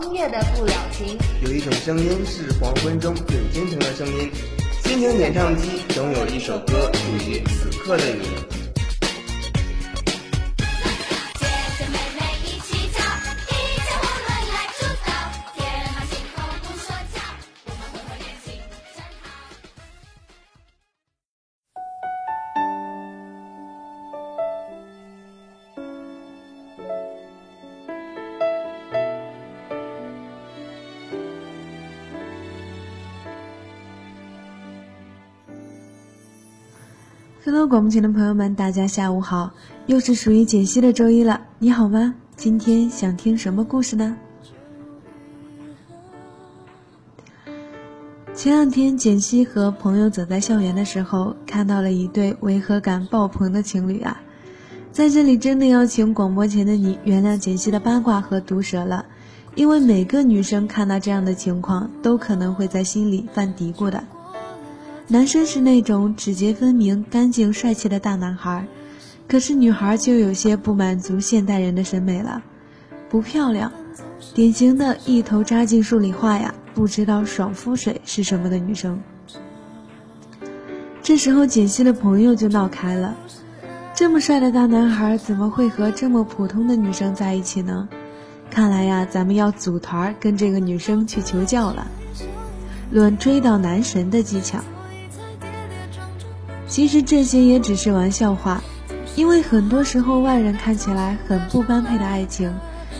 音乐的不了情，有一种声音是黄昏中最真诚的声音。心情演唱机总有一首歌属于此刻的你。各位广播前的朋友们，大家下午好，又是属于简溪的周一了。你好吗？今天想听什么故事呢？前两天，简溪和朋友走在校园的时候，看到了一对违和感爆棚的情侣啊！在这里，真的要请广播前的你原谅简溪的八卦和毒舌了，因为每个女生看到这样的情况，都可能会在心里犯嘀咕的。男生是那种指节分明、干净帅气的大男孩，可是女孩就有些不满足现代人的审美了，不漂亮，典型的一头扎进数理化呀，不知道爽肤水是什么的女生。这时候锦溪的朋友就闹开了，这么帅的大男孩怎么会和这么普通的女生在一起呢？看来呀，咱们要组团跟这个女生去求教了，论追到男神的技巧。其实这些也只是玩笑话，因为很多时候外人看起来很不般配的爱情，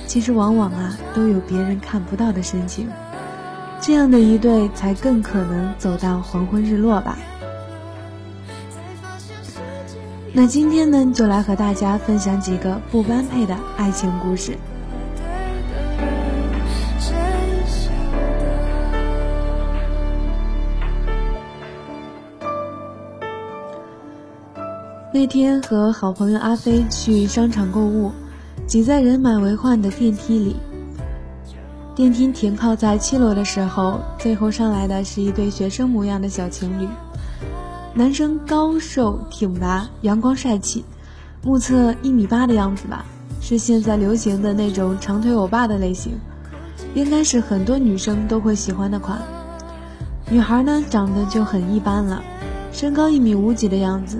其实往往啊都有别人看不到的深情，这样的一对才更可能走到黄昏日落吧。那今天呢，就来和大家分享几个不般配的爱情故事。那天和好朋友阿飞去商场购物，挤在人满为患的电梯里。电梯停靠在七楼的时候，最后上来的是一对学生模样的小情侣。男生高瘦挺拔，阳光帅气，目测一米八的样子吧，是现在流行的那种长腿欧巴的类型，应该是很多女生都会喜欢的款。女孩呢，长得就很一般了，身高一米五几的样子。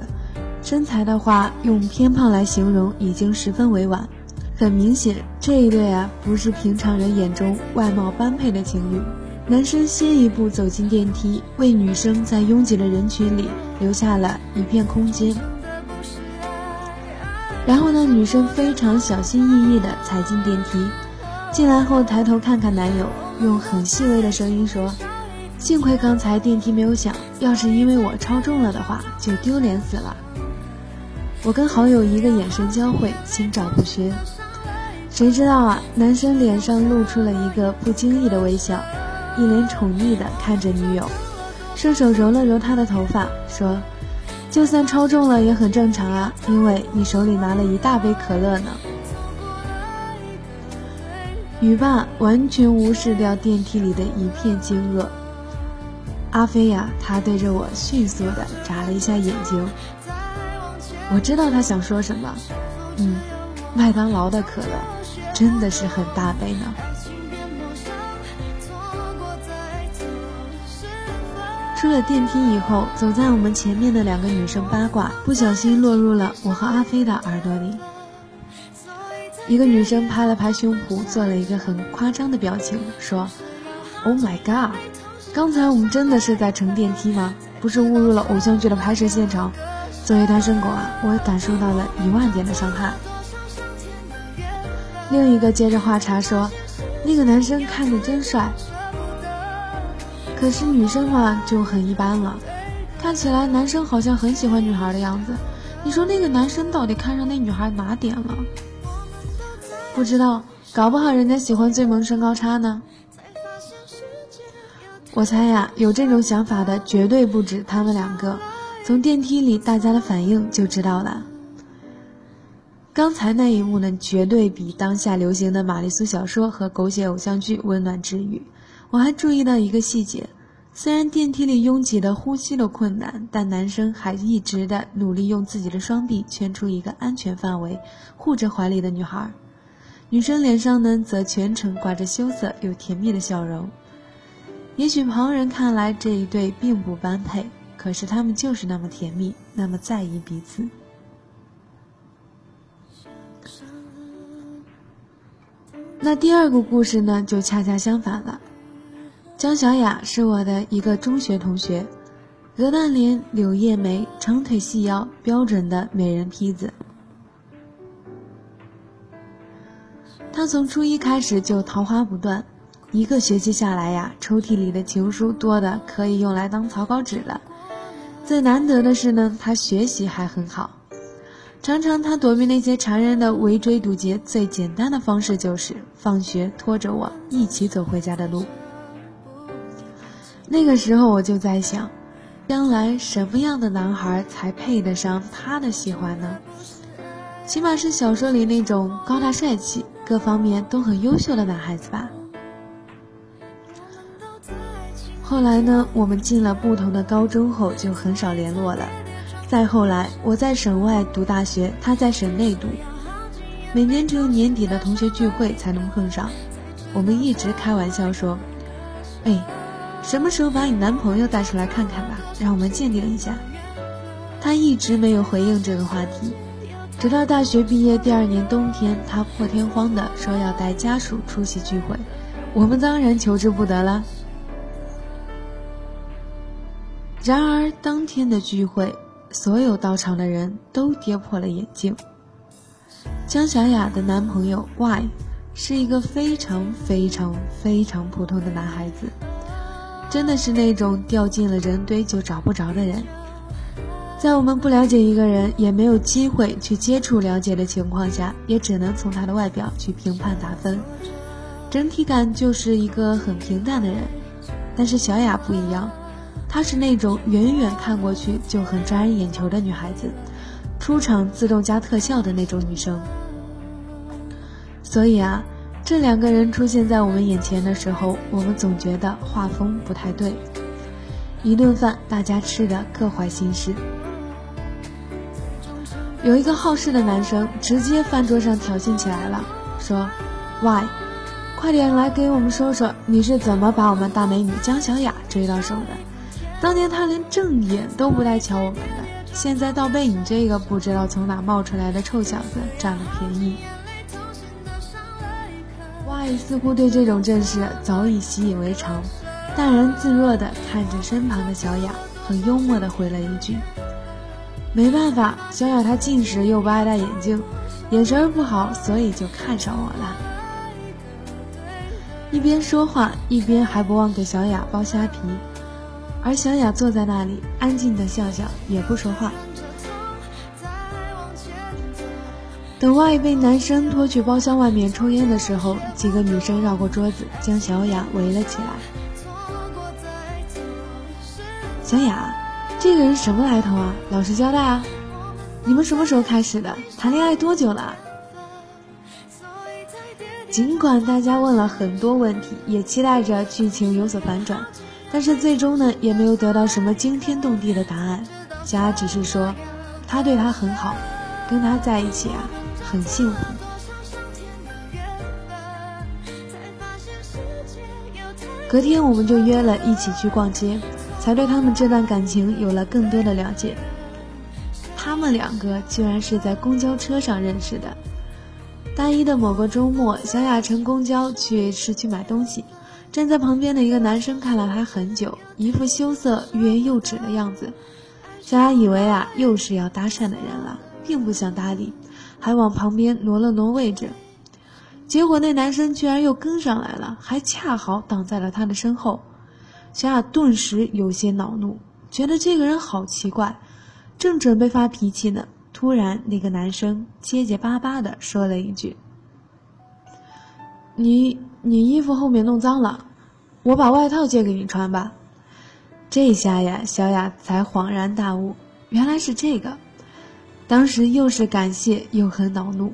身材的话，用偏胖来形容已经十分委婉。很明显，这一对啊，不是平常人眼中外貌般配的情侣。男生先一步走进电梯，为女生在拥挤的人群里留下了一片空间。然后呢，女生非常小心翼翼地踩进电梯，进来后抬头看看男友，用很细微的声音说：“幸亏刚才电梯没有响，要是因为我超重了的话，就丢脸死了。”我跟好友一个眼神交汇，心照不宣。谁知道啊，男生脸上露出了一个不经意的微笑，一脸宠溺地看着女友，顺手揉了揉她的头发，说：“就算超重了也很正常啊，因为你手里拿了一大杯可乐呢。”雨爸完全无视掉电梯里的一片惊愕。阿飞呀，他对着我迅速地眨了一下眼睛。我知道他想说什么，嗯，麦当劳的可乐真的是很大杯呢。出了电梯以后，走在我们前面的两个女生八卦，不小心落入了我和阿飞的耳朵里。一个女生拍了拍胸脯，做了一个很夸张的表情，说：“Oh my god，刚才我们真的是在乘电梯吗？不是误入了偶像剧的拍摄现场？”作为单身狗啊，我感受到了一万点的伤害。另一个接着话茬说：“那个男生看着真帅。”可是女生嘛就很一般了，看起来男生好像很喜欢女孩的样子。你说那个男生到底看上那女孩哪点了？不知道，搞不好人家喜欢最萌身高差呢。我猜呀，有这种想法的绝对不止他们两个。从电梯里大家的反应就知道了。刚才那一幕呢，绝对比当下流行的玛丽苏小说和狗血偶像剧温暖治愈。我还注意到一个细节，虽然电梯里拥挤的呼吸都困难，但男生还一直的努力用自己的双臂圈出一个安全范围，护着怀里的女孩。女生脸上呢则全程挂着羞涩又甜蜜的笑容。也许旁人看来这一对并不般配，可是他们就是那么甜蜜，那么在意彼此。那第二个故事呢，就恰恰相反了。江小雅是我的一个中学同学，鹅蛋脸、柳叶眉、长腿细腰，标准的美人坯子。她从初一开始就桃花不断，一个学期下来呀，抽屉里的情书多的可以用来当草稿纸了。最难得的是呢，他学习还很好。常常他躲避那些常人的围追堵截，最简单的方式就是放学拖着我一起走回家的路。那个时候我就在想，将来什么样的男孩才配得上她的喜欢呢？起码是小说里那种高大帅气。各方面都很优秀的男孩子吧。后来呢，我们进了不同的高中后，就很少联络了。再后来，我在省外读大学，他在省内读，每年只有年底的同学聚会才能碰上。我们一直开玩笑说：“哎，什么时候把你男朋友带出来看看吧，让我们鉴定一下。”他一直没有回应这个话题。直到大学毕业第二年冬天，他破天荒的说要带家属出席聚会，我们当然求之不得了。然而当天的聚会，所有到场的人都跌破了眼镜。江小雅的男朋友 Y 是一个非常非常非常普通的男孩子，真的是那种掉进了人堆就找不着的人。在我们不了解一个人，也没有机会去接触了解的情况下，也只能从他的外表去评判打分。整体感就是一个很平淡的人。但是小雅不一样，她是那种远远看过去就很抓人眼球的女孩子，出场自动加特效的那种女生。所以啊，这两个人出现在我们眼前的时候，我们总觉得画风不太对。一顿饭，大家吃的各怀心事。有一个好事的男生直接饭桌上挑衅起来了，说：“Why，快点来给我们说说你是怎么把我们大美女江小雅追到手的？当年他连正眼都不带瞧我们的，现在倒被你这个不知道从哪冒出来的臭小子占了便宜。”Y 似乎对这种阵势早已习以为常，淡然自若地看着身旁的小雅，很幽默地回了一句。没办法，小雅她近视又不爱戴眼镜，眼神不好，所以就看上我了。一边说话，一边还不忘给小雅剥虾皮，而小雅坐在那里，安静的笑笑，也不说话。等 Y 被男生拖去包厢外面抽烟的时候，几个女生绕过桌子，将小雅围了起来。小雅。这个人什么来头啊？老实交代啊！你们什么时候开始的？谈恋爱多久了？尽管大家问了很多问题，也期待着剧情有所反转，但是最终呢，也没有得到什么惊天动地的答案。小雅只是说，他对她很好，跟他在一起啊，很幸福。隔天我们就约了一起去逛街。才对他们这段感情有了更多的了解。他们两个居然是在公交车上认识的。大一的某个周末，小雅乘公交去市区买东西，站在旁边的一个男生看了他很久，一副羞涩欲言又止的样子。小雅以为啊，又是要搭讪的人了，并不想搭理，还往旁边挪了挪位置。结果那男生居然又跟上来了，还恰好挡在了她的身后。小雅顿时有些恼怒，觉得这个人好奇怪，正准备发脾气呢，突然那个男生结结巴巴的说了一句：“你你衣服后面弄脏了，我把外套借给你穿吧。”这下呀，小雅才恍然大悟，原来是这个。当时又是感谢又很恼怒。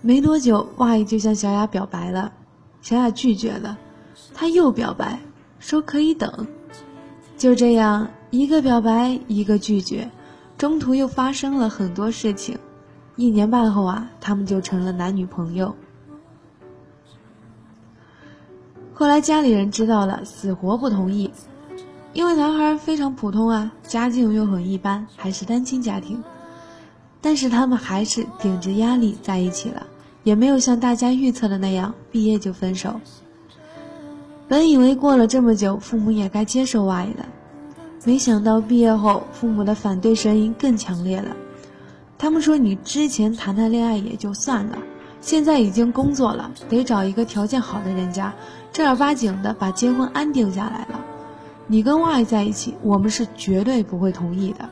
没多久，Y 就向小雅表白了，小雅拒绝了，他又表白。说可以等，就这样一个表白一个拒绝，中途又发生了很多事情。一年半后啊，他们就成了男女朋友。后来家里人知道了，死活不同意，因为男孩非常普通啊，家境又很一般，还是单亲家庭。但是他们还是顶着压力在一起了，也没有像大家预测的那样毕业就分手。本以为过了这么久，父母也该接受 Y 了，没想到毕业后，父母的反对声音更强烈了。他们说：“你之前谈谈恋爱也就算了，现在已经工作了，得找一个条件好的人家，正儿八经的把结婚安定下来了。你跟 Y 在一起，我们是绝对不会同意的。”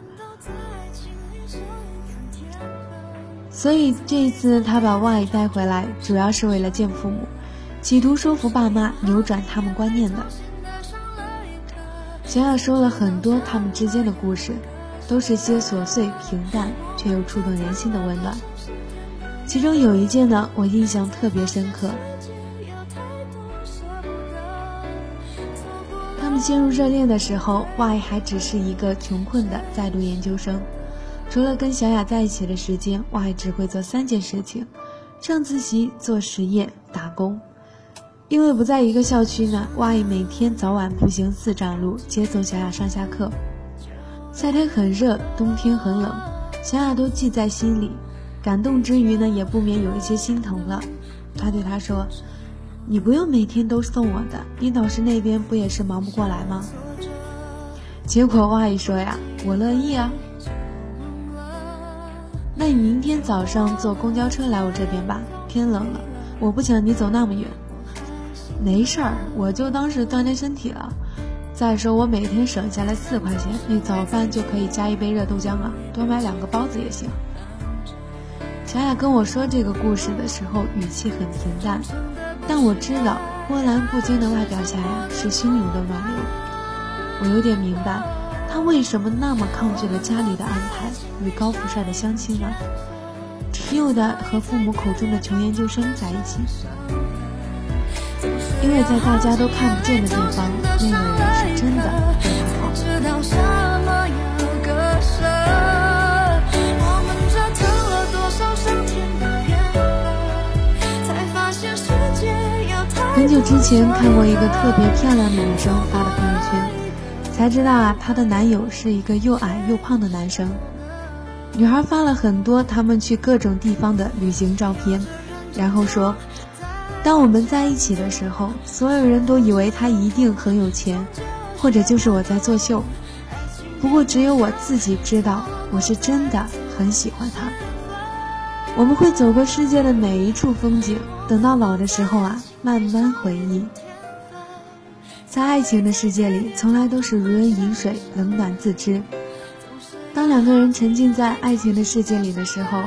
所以这一次他把 Y 带回来，主要是为了见父母，企图说服爸妈扭转他们观念的。小雅说了很多他们之间的故事。都是些琐碎平淡却又触动人心的温暖。其中有一件呢，我印象特别深刻。他们陷入热恋的时候，Y 还只是一个穷困的在读研究生。除了跟小雅在一起的时间，Y 只会做三件事情：上自习、做实验、打工。因为不在一个校区呢，Y 每天早晚步行四站路接送小雅上下课。夏天很热，冬天很冷，小雅都记在心里。感动之余呢，也不免有一些心疼了。他对她说：“你不用每天都送我的，你导师那边不也是忙不过来吗？”结果话一说呀：“我乐意啊。那你明天早上坐公交车来我这边吧。天冷了，我不想你走那么远。没事儿，我就当是锻炼身体了。”再说我每天省下来四块钱，那早饭就可以加一杯热豆浆了，多买两个包子也行。小雅跟我说这个故事的时候，语气很平淡，但我知道波澜不惊的外表下呀，是汹涌的暖流。我有点明白，他为什么那么抗拒了家里的安排与高富帅的相亲了，执拗的和父母口中的穷研究生在一起。因为在大家都看不见的地方，那个人是真的对他好。很久之前看过一个特别漂亮的女生发的朋友圈，才知道啊，她的男友是一个又矮又胖的男生。女孩发了很多他们去各种地方的旅行照片，然后说。当我们在一起的时候，所有人都以为他一定很有钱，或者就是我在作秀。不过只有我自己知道，我是真的很喜欢他。我们会走过世界的每一处风景，等到老的时候啊，慢慢回忆。在爱情的世界里，从来都是如人饮水，冷暖自知。当两个人沉浸在爱情的世界里的时候，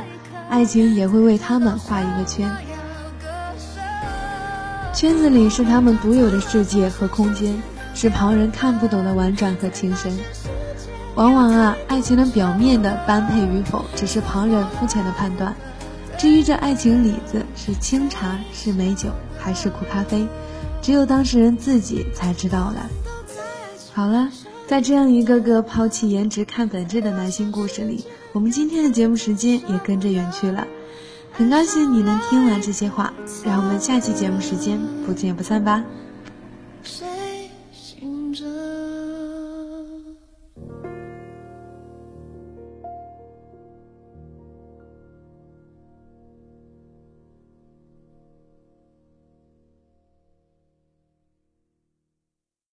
爱情也会为他们画一个圈。圈子里是他们独有的世界和空间，是旁人看不懂的婉转和情深。往往啊，爱情的表面的般配与否，只是旁人肤浅的判断。至于这爱情里子是清茶是美酒还是苦咖啡，只有当事人自己才知道了。好了，在这样一个个抛弃颜值看本质的男性故事里，我们今天的节目时间也跟着远去了。很高兴你能听完这些话，让我们下期节目时间不见不散吧。